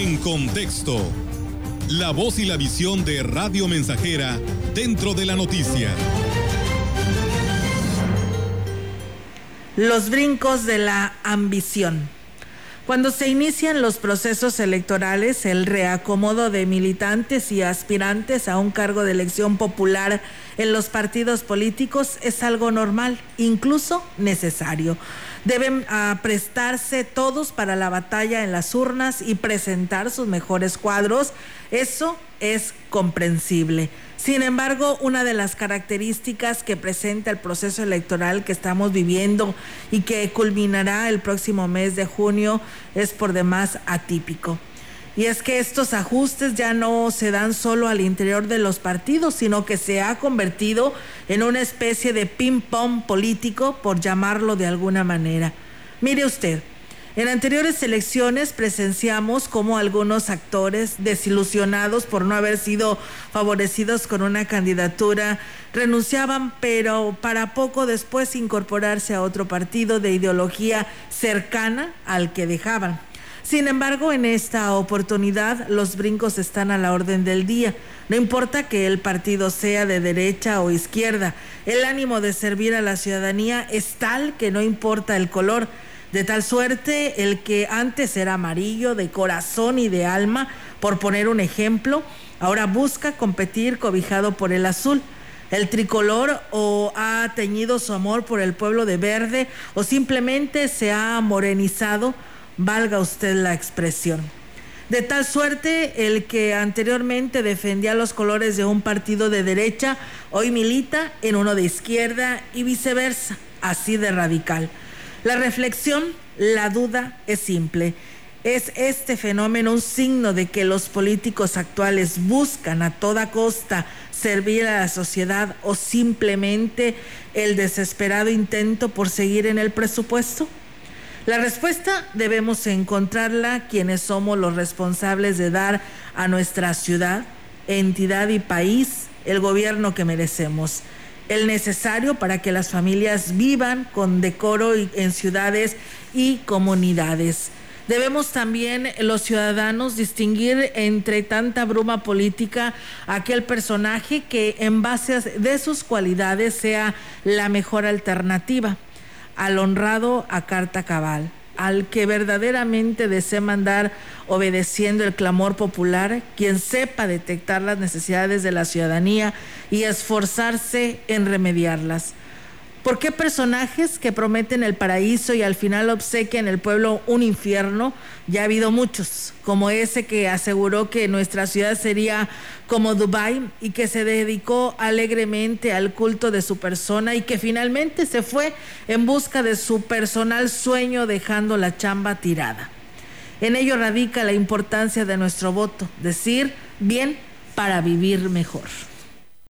En contexto, la voz y la visión de Radio Mensajera dentro de la noticia. Los brincos de la ambición. Cuando se inician los procesos electorales, el reacomodo de militantes y aspirantes a un cargo de elección popular en los partidos políticos es algo normal, incluso necesario. Deben ah, prestarse todos para la batalla en las urnas y presentar sus mejores cuadros. Eso es comprensible. Sin embargo, una de las características que presenta el proceso electoral que estamos viviendo y que culminará el próximo mes de junio es por demás atípico. Y es que estos ajustes ya no se dan solo al interior de los partidos, sino que se ha convertido en una especie de ping-pong político, por llamarlo de alguna manera. Mire usted, en anteriores elecciones presenciamos cómo algunos actores desilusionados por no haber sido favorecidos con una candidatura renunciaban, pero para poco después incorporarse a otro partido de ideología cercana al que dejaban. Sin embargo, en esta oportunidad los brincos están a la orden del día. No importa que el partido sea de derecha o izquierda, el ánimo de servir a la ciudadanía es tal que no importa el color. De tal suerte, el que antes era amarillo de corazón y de alma, por poner un ejemplo, ahora busca competir cobijado por el azul. El tricolor o ha teñido su amor por el pueblo de verde o simplemente se ha morenizado valga usted la expresión. De tal suerte, el que anteriormente defendía los colores de un partido de derecha, hoy milita en uno de izquierda y viceversa, así de radical. La reflexión, la duda es simple. ¿Es este fenómeno un signo de que los políticos actuales buscan a toda costa servir a la sociedad o simplemente el desesperado intento por seguir en el presupuesto? La respuesta debemos encontrarla quienes somos los responsables de dar a nuestra ciudad, entidad y país el gobierno que merecemos, el necesario para que las familias vivan con decoro en ciudades y comunidades. Debemos también los ciudadanos distinguir entre tanta bruma política aquel personaje que en base de sus cualidades sea la mejor alternativa al honrado a carta cabal, al que verdaderamente desee mandar obedeciendo el clamor popular, quien sepa detectar las necesidades de la ciudadanía y esforzarse en remediarlas. ¿Por qué personajes que prometen el paraíso y al final obsequian el pueblo un infierno? Ya ha habido muchos, como ese que aseguró que nuestra ciudad sería como Dubái y que se dedicó alegremente al culto de su persona y que finalmente se fue en busca de su personal sueño dejando la chamba tirada. En ello radica la importancia de nuestro voto, decir bien para vivir mejor.